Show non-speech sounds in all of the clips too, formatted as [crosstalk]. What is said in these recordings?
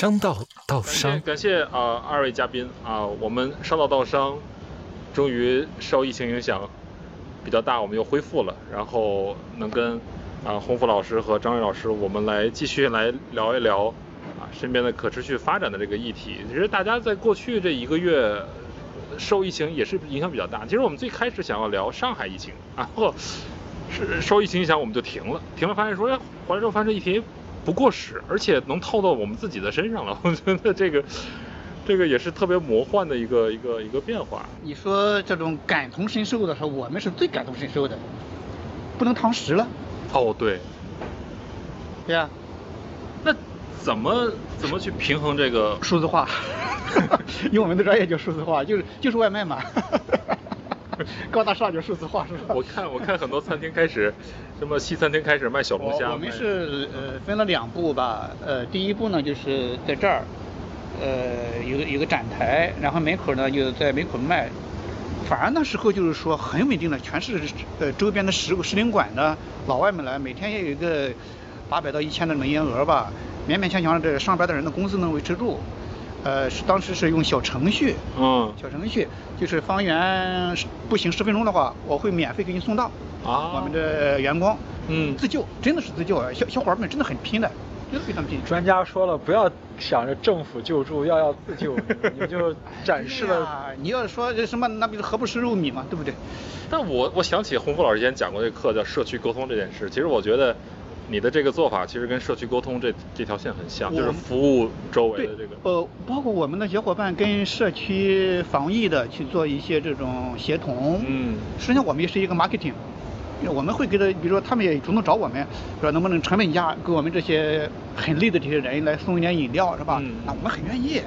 商道道商，感谢啊二位嘉宾啊，我们商道道商终于受疫情影响比较大，我们又恢复了，然后能跟啊洪福老师和张瑞老师，我们来继续来聊一聊啊身边的可持续发展的这个议题。其实大家在过去这一个月受疫情也是影响比较大。其实我们最开始想要聊上海疫情，然后是受疫情影响我们就停了，停了发现说哎回来之后发现这议题。不过时，而且能套到我们自己的身上了。[laughs] 我觉得这个，这个也是特别魔幻的一个一个一个变化。你说这种感同身受的时候，我们是最感同身受的，不能堂食了。哦，对。对呀。那怎么怎么去平衡这个数字化？[laughs] 用我们的专业叫数字化，就是就是外卖嘛。[laughs] 高大上就数字化是吧？我看我看很多餐厅开始，什么西餐厅开始卖小龙虾。我们是呃分了两步吧，呃第一步呢就是在这儿，呃有个有个展台，然后门口呢就在门口卖。反而那时候就是说很稳定的，全是呃周边的食食领馆的老外们来，每天也有一个八百到一千的营业额吧，勉勉强强这上班的人的工资能维持住。呃，是当时是用小程序，嗯，小程序就是方圆步行十分钟的话，我会免费给你送到。啊，我们的员工，嗯，自救，真的是自救啊，小小伙伴们真的很拼的，真的非常拼。专家说了，不要想着政府救助，要要自救，你就展示了。[laughs] 你要说这什么，那不是何不食肉糜嘛，对不对？但我我想起洪福老师以前讲过这课叫社区沟通这件事，其实我觉得。你的这个做法其实跟社区沟通这这条线很像，就是服务周围的这个。呃，包括我们的小伙伴跟社区防疫的去做一些这种协同。嗯。实际上我们也是一个 marketing，我们会给他，比如说他们也主动找我们，说能不能成本价给我们这些很累的这些人来送一点饮料，是吧？嗯。那我们很愿意，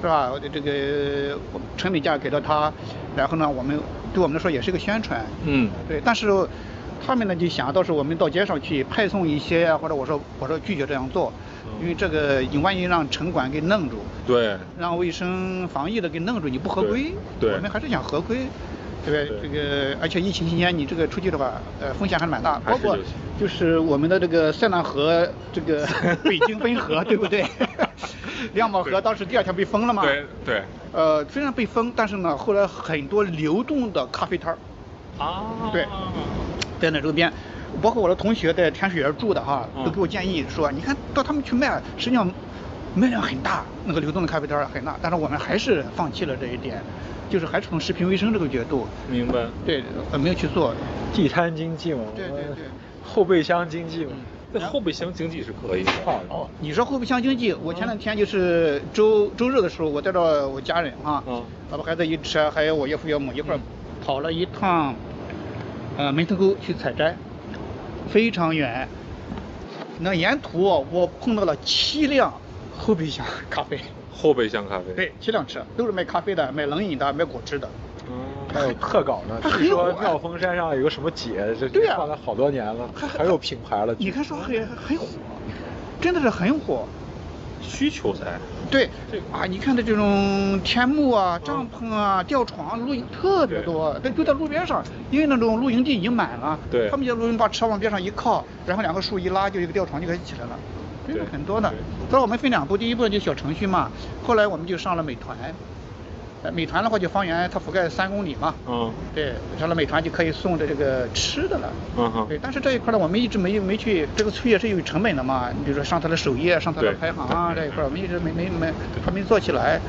是吧？这个成本价给到他，然后呢，我们对我们来说也是一个宣传。嗯。对，但是。他们呢就想到时候我们到街上去派送一些啊，或者我说我说拒绝这样做，因为这个你万一让城管给弄住，对，让卫生防疫的给弄住，你不合规，对，我们还是想合规，对不对？这个而且疫情期间你这个出去的话，呃，风险还是蛮大，包括就是我们的这个塞纳河这个 [laughs] 北京分河，[laughs] 对不对？亮宝河当时第二天被封了嘛？对对。呃，虽然被封，但是呢，后来很多流动的咖啡摊儿。啊。对。在那周边，包括我的同学在天水园住的哈，都给我建议说，你看到他们去卖，实际上卖量很大，那个流动的咖啡摊很大，但是我们还是放弃了这一点，就是还是从食品卫生这个角度。明白。对，没有去做地摊经济嘛。对对对。[laughs] 后备箱经济嘛。那后备箱经济是可以的。哦，你说后备箱经济，我前两天就是周周日的时候，我带着我家人哈，老婆孩子一车，还有我岳父岳母一块跑了一趟。呃，门头沟去采摘，非常远。那沿途我碰到了七辆后备箱咖啡。后备箱咖啡。对，七辆车都是卖咖啡的，卖冷饮的，卖果汁的。嗯。还有特稿呢，据说妙峰山上有个什么姐，这放了好多年了，还有品牌了。你看说很很火，真的是很火。需求在。对，啊，你看的这种天幕啊、帐篷啊、吊床、露营特别多，都就在路边上，因为那种露营地已经满了。对。他们就露营把车往边上一靠，然后两个树一拉，就一个吊床就可以起来了。真的。很多的。所以我们分两步，第一步就小程序嘛，后来我们就上了美团。美团的话就方圆它覆盖三公里嘛，嗯，对，上了美团就可以送的这个吃的了，嗯哼，对，但是这一块呢，我们一直没没去，这个推也是有成本的嘛，你比如说上它的首页，上它的排行啊这一块，我们一直没没没还没做起来。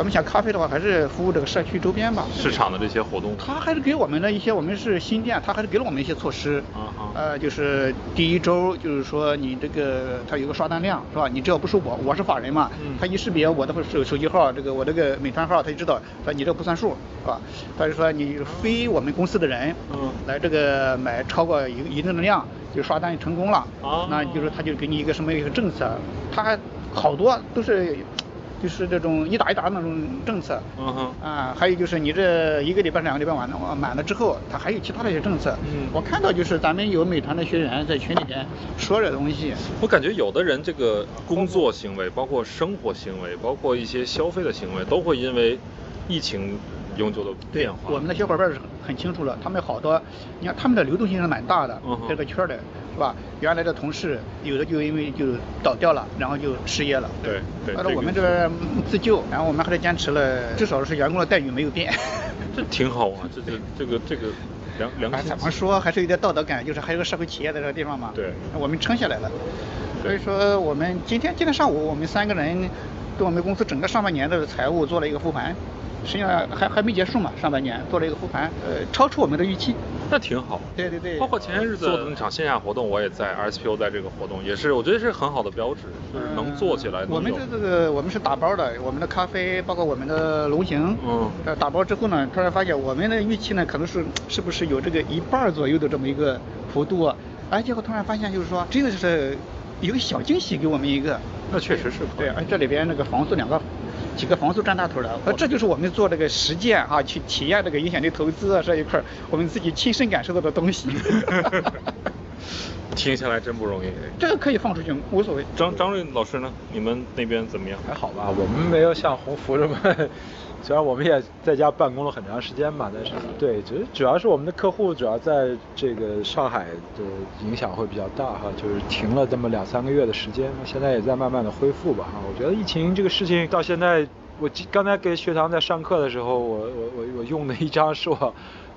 我们想咖啡的话，还是服务这个社区周边吧。市场的这些活动。他还是给我们的一些，我们是新店，他还是给了我们一些措施。啊呃，就是第一周，就是说你这个他有个刷单量，是吧？你只要不是我，我是法人嘛，他一识别我的手手机号，这个我这个美团号，他就知道说你这不算数，是吧？他就说你非我们公司的人，嗯，来这个买超过一一定的量，就刷单成功了。啊。那就是他就给你一个什么一个政策，他还好多都是。就是这种一打一打那种政策，嗯哼，啊，还有就是你这一个礼拜两个礼拜完了满了之后，他还有其他的一些政策。嗯，我看到就是咱们有美团的学员在群里边说这东西。我感觉有的人这个工作行为，包括生活行为，包括一些消费的行为，都会因为疫情永久的变化。我们的小伙伴是很清楚了，他们好多，你看他们的流动性是蛮大的，嗯这个圈的。吧？原来的同事有的就因为就倒掉了，然后就失业了。对对。但是我们这边自救，然后我们还是坚持了，至少是员工的待遇没有变。[laughs] 这挺好啊，这这这个这个良良心。怎么说还是有点道德感，就是还有个社会企业在这个地方嘛。对。我们撑下来了。所以说我们今天今天上午我们三个人对我们公司整个上半年的财务做了一个复盘。实际上还还没结束嘛，上半年做了一个复盘，呃，超出我们的预期，那挺好。对对对。包括前些日子做的那场线下活动，我也在 RSPO 在这个活动，也是我觉得是很好的标志，就是能做起来。我们这这个我们是打包的，我们的咖啡，包括我们的龙形，嗯，打包之后呢，突然发现我们的预期呢，可能是是不是有这个一半左右的这么一个幅度，哎，结果突然发现就是说，真的是有个小惊喜给我们一个。那确实是。对，而这里边那个房子两个。几个房租占大头的，呃，这就是我们做这个实践啊，去体验这个影响力投资啊这一块，我们自己亲身感受到的东西。[laughs] 听下来真不容易。这个可以放出去，无所谓。张张瑞老师呢？你们那边怎么样？还好吧，我们没有像鸿福这么。虽然我们也在家办公了很长时间吧，但是对，主主要是我们的客户主要在这个上海的影响会比较大哈，就是停了这么两三个月的时间，现在也在慢慢的恢复吧哈。我觉得疫情这个事情到现在，我刚才给学堂在上课的时候，我我我我用的一张是我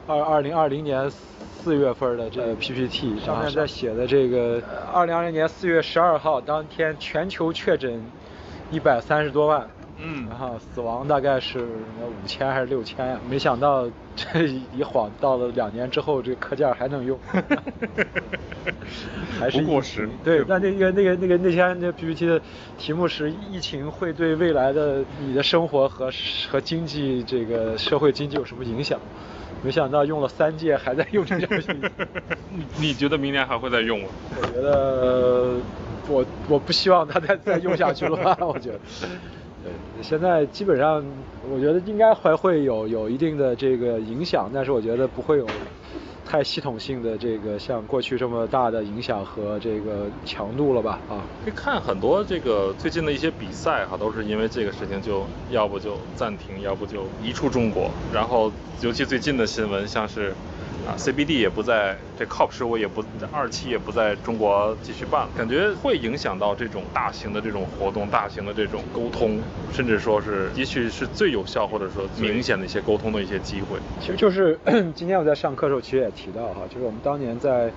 二二零二零年四月份的这个 PPT，上面在写的这个二零二零年四月十二号当天全球确诊一百三十多万。嗯，然后死亡大概是五千还是六千呀？没想到这一晃到了两年之后，这课件还能用，[laughs] 还是过时。对，那那个那个那个那天那 PPT 的题目是疫情会对未来的你的生活和和经济这个社会经济有什么影响？没想到用了三届还在用这张 [laughs] 你你觉得明年还会再用吗？我觉得我我不希望它再再用下去了，我觉得。对，现在基本上，我觉得应该还会有有一定的这个影响，但是我觉得不会有太系统性的这个像过去这么大的影响和这个强度了吧？啊，可以看很多这个最近的一些比赛哈，都是因为这个事情就要不就暂停，要不就移出中国，然后尤其最近的新闻像是。啊，CBD 也不在这 COP 十五也不二期也不在中国继续办了，感觉会影响到这种大型的这种活动、大型的这种沟通，甚至说是也许是最有效或者说明显的一些沟通的一些机会。其实就是 [clears throat] 今天我在上课的时候，其实也提到哈，就是我们当年在。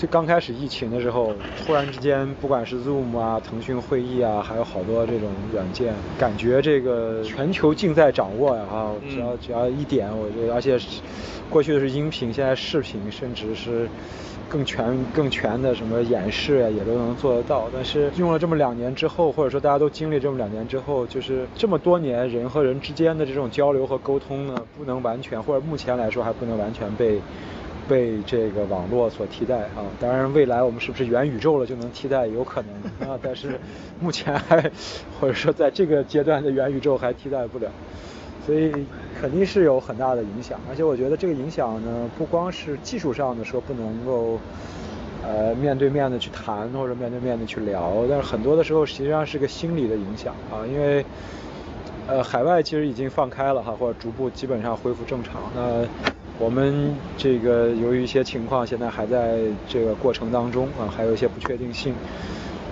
就刚开始疫情的时候，突然之间，不管是 Zoom 啊、腾讯会议啊，还有好多这种软件，感觉这个全球尽在掌握呀！哈，只要只要一点，我觉得，而且过去的是音频，现在视频，甚至是更全更全的什么演示啊，也都能做得到。但是用了这么两年之后，或者说大家都经历这么两年之后，就是这么多年人和人之间的这种交流和沟通呢，不能完全，或者目前来说还不能完全被。被这个网络所替代啊，当然未来我们是不是元宇宙了就能替代，有可能。[laughs] 啊，但是目前还或者说在这个阶段的元宇宙还替代不了，所以肯定是有很大的影响，而且我觉得这个影响呢，不光是技术上的说不能够呃面对面的去谈或者面对面的去聊，但是很多的时候实际上是个心理的影响啊，因为呃海外其实已经放开了哈，或者逐步基本上恢复正常，那。我们这个由于一些情况，现在还在这个过程当中啊，还有一些不确定性。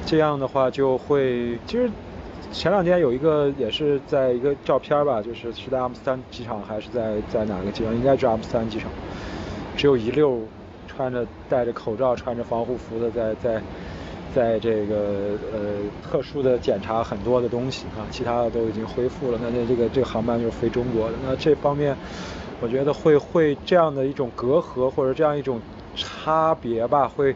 这样的话就会，其实前两天有一个也是在一个照片吧，就是是在阿姆斯丹机场还是在在哪个机场？应该是阿姆斯丹机场。只有一溜穿着戴着口罩、穿着防护服的在在在这个呃特殊的检查很多的东西啊，其他的都已经恢复了。那这这个这个航班就是飞中国的，那这方面。我觉得会会这样的一种隔阂或者这样一种差别吧，会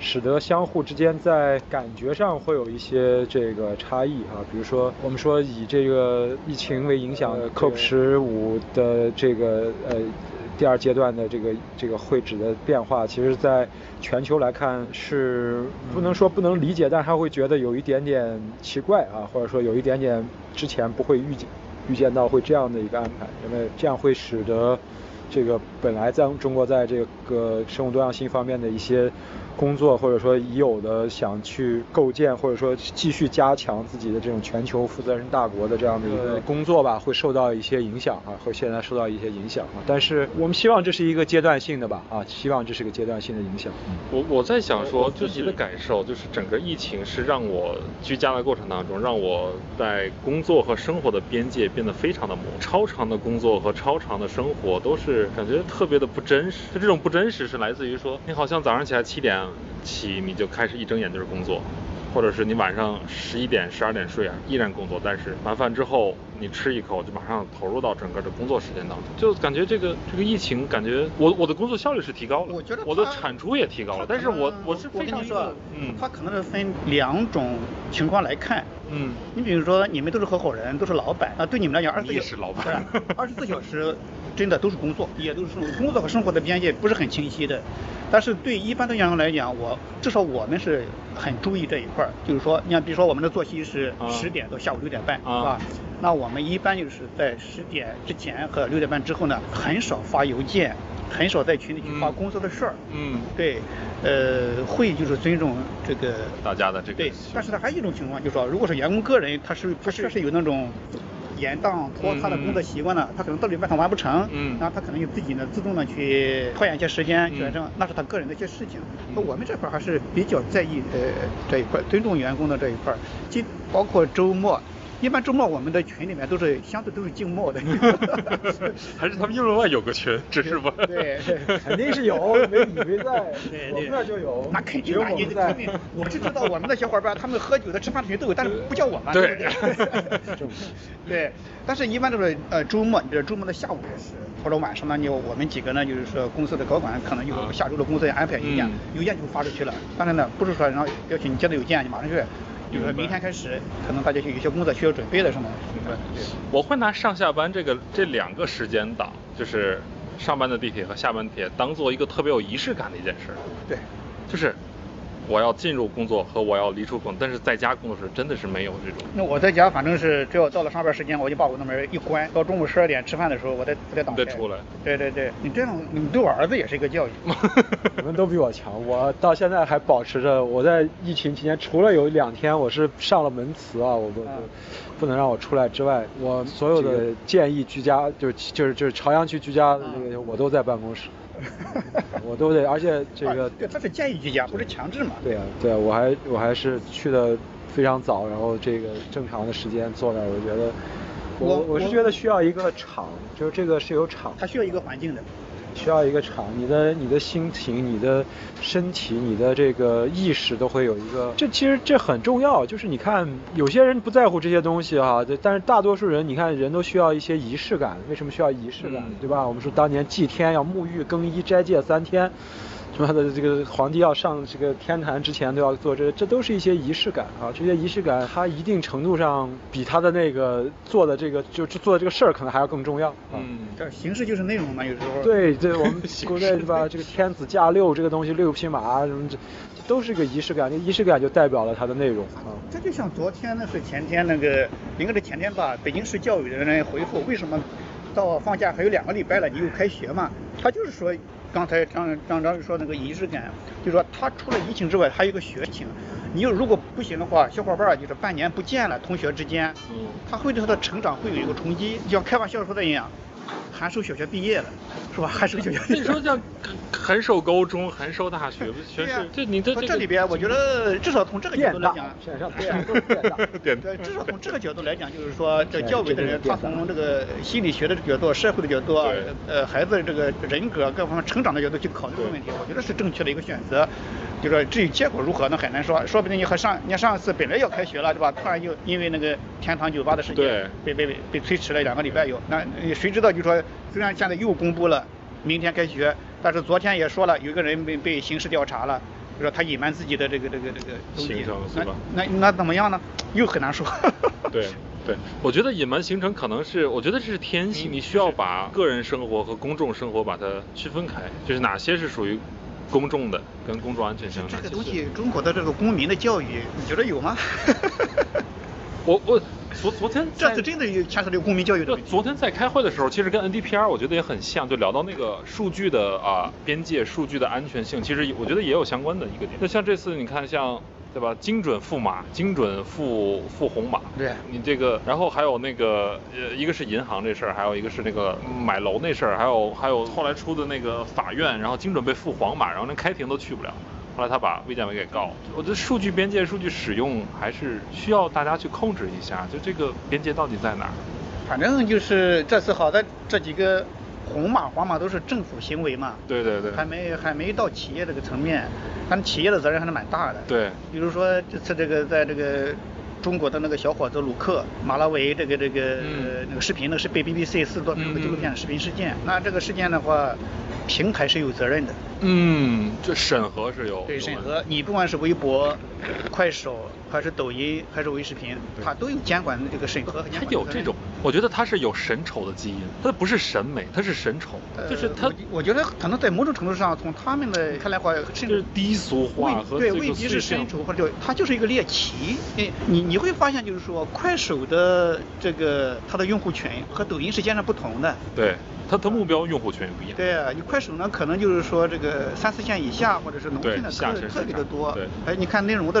使得相互之间在感觉上会有一些这个差异啊。比如说，我们说以这个疫情为影响的，COP 十五的这个呃第二阶段的这个这个会址的变化，其实在全球来看是不能说不能理解，但是他会觉得有一点点奇怪啊，或者说有一点点之前不会预计。预见到会这样的一个安排，因为这样会使得这个本来在中国在这个生物多样性方面的一些工作，或者说已有的想去构建，或者说继续加强自己的这种全球负责任大国的这样的一个工作吧，会受到一些影响啊，会现在受到一些影响啊。但是我们希望这是一个阶段性的吧，啊，希望这是个阶段性的影响。我我在想说，自己的感受就是整个疫情是让我居家的过程当中，让我在工作和生活的边界变得非常的模糊，超长的工作和超长的生活都是感觉特别的不真实。就这种不真实是来自于说，你好像早上起来七点起你就开始一睁眼就是工作。或者是你晚上十一点、十二点睡啊，依然工作，但是晚饭之后你吃一口就马上投入到整个的工作时间当中，就感觉这个这个疫情，感觉我我的工作效率是提高了，我觉得我的产出也提高了，但是我我是非常说，嗯，它可能是分两种情况来看，嗯，你比如说你们都是合伙人，都是老板，那对你们来讲，二十四小时老板，[laughs] 二十四小时真的都是工作，也都是工作和生活的边界不是很清晰的。但是对一般的员工来讲，我至少我们是很注意这一块儿，就是说，你看，比如说我们的作息是十点到下午六点半，是吧？那我们一般就是在十点之前和六点半之后呢，很少发邮件，很少在群里去发工作的事儿。嗯，对，呃，会就是尊重这个大家的这个。对，但是呢，还有一种情况，就是说，如果是员工个人，他是他确实有那种。延宕拖沓的工作习惯呢，他可能到礼拜上完不成，嗯，然后他可能就自己呢自动的去拖延一些时间，去完成，那是他个人的一些事情。那我们这块还是比较在意呃这一块，尊重员工的这一块，即包括周末。一般周末我们的群里面都是相对都是静默的，[laughs] 还是他们英文外有个群，只是不？对，[laughs] 肯定是有，没你没在，我们那就有，那肯定你肯定，我是知道我们的小伙伴他们喝酒的、吃饭的群都有，但是不叫我们，对 [laughs] 对，但是一般都是呃周末，这周末的下午开始，或者晚上呢，你我们几个呢，就是说公司的高管可能就下周的工作要安排邮件，邮件就发出去了，当然呢，不是说然后要求你接到邮件你马上去。就说明天开始，可能大家就有些工作需要准备了什么？对。我会拿上下班这个这两个时间档，就是上班的地铁和下班地铁，当做一个特别有仪式感的一件事。对。就是。我要进入工作和我要离出工作，但是在家工作时真的是没有这种。那我在家反正是只要到了上班时间，我就把我的门一关，到中午十二点吃饭的时候，我再再打开。再出来。对对对，你这样你对我儿子也是一个教育。[laughs] 你们都比我强，我到现在还保持着。我在疫情期间，除了有两天我是上了门磁啊，我不不能让我出来之外，我所有的建议居家，就是就是就是朝阳区居家的那个，我都在办公室。[laughs] 我都得，而且这个对，他是建议居家，不是强制嘛。对啊，对啊，我还我还是去的非常早，然后这个正常的时间坐那儿，我觉得我我是觉得需要一个场，就是这个是有场，它需要一个环境的。需要一个场，你的你的心情、你的身体、你的这个意识都会有一个，这其实这很重要。就是你看，有些人不在乎这些东西哈，但是大多数人，你看人都需要一些仪式感。为什么需要仪式感？对吧？我们说当年祭天要沐浴更衣斋戒三天。他的这个皇帝要上这个天坛之前都要做这，这都是一些仪式感啊。这些仪式感，它一定程度上比他的那个做的这个就做的这个事儿可能还要更重要。嗯，这形式就是内容嘛，有时候。对对，我们古代对吧？这个天子驾六这个东西，六匹马什么这，都是个仪式感。这仪式感就代表了它的内容啊。这就像昨天那是前天那个，应该是前天吧？北京市教育的人回复，为什么到放假还有两个礼拜了，你又开学嘛？他就是说。刚才张张张宇说那个仪式感，就说他除了疫情之外，还有一个学情。你又如果不行的话，小伙伴就是半年不见了，同学之间，他会对他的成长会有一个冲击，就像开玩笑说的一样。函授小学毕业了，是吧？函授小学。你说像函授高中、函授大学，全是这你这这里边，我觉得至少从这个角度来讲，对对，至少从这个角度来讲，就是说这教委的人，他从这个心理学的角度、社会的角度，呃，孩子这个人格各方面成长的角度去考虑这个问题，我觉得是正确的一个选择。就说至于结果如何，那很难说，说不定你和上你上一次本来要开学了，对吧？突然就因为那个天堂酒吧的事件，被被被被推迟了两个礼拜有，那谁知道就说。虽然现在又公布了明天开学，但是昨天也说了，有一个人被被刑事调查了，就说他隐瞒自己的这个这个这个东西，那那那怎么样呢？又很难说。对 [laughs] 对，我觉得隐瞒行程可能是，我觉得这是天性，你需要把个人生活和公众生活把它区分开，就是哪些是属于公众的，跟公众安全相关。这个东西，中国的这个公民的教育，你觉得有吗？[laughs] 我我昨昨天这次真的有牵扯到公民教育的就。昨天在开会的时候，其实跟 NDPR 我觉得也很像，就聊到那个数据的啊、边界、数据的安全性，其实我觉得也有相关的一个点。那像这次你看像。对吧？精准付马，精准付付红马。对你这个，然后还有那个，呃，一个是银行这事儿，还有一个是那个买楼那事儿，还有还有后来出的那个法院，然后精准被付黄马，然后连开庭都去不了。后来他把卫健委给告了。我觉得数据边界、数据使用还是需要大家去控制一下，就这个边界到底在哪儿？反正就是这次好在这几个红码、黄码都是政府行为嘛，对对对。还没还没到企业这个层面，反正企业的责任还是蛮大的。对比如说这次这个在这个中国的那个小伙子鲁克马拉维这个这个、嗯那个视频呢是被 BBC 四十多分钟的纪录片嗯视频事件，那这个事件的话，平台是有责任的。嗯，这审核是有对审核，你不管是微博、快手，还是抖音，还是微视频，它都有监管的这个审核和监它有这种，我觉得它是有审丑的基因，它不是审美，它是审丑，就是它呃我我觉得可能在某种程度上，从他们的看来话，甚至低俗化和对未必是审丑，或者它就是一个猎奇。你你你会发现，就是说快手的这个它的用户群和抖音是截然不同的。对它的目标用户群也不一样。对啊，你快手呢，可能就是说这个三四线以下或者是农村的特特别的多。对哎，你看内容的这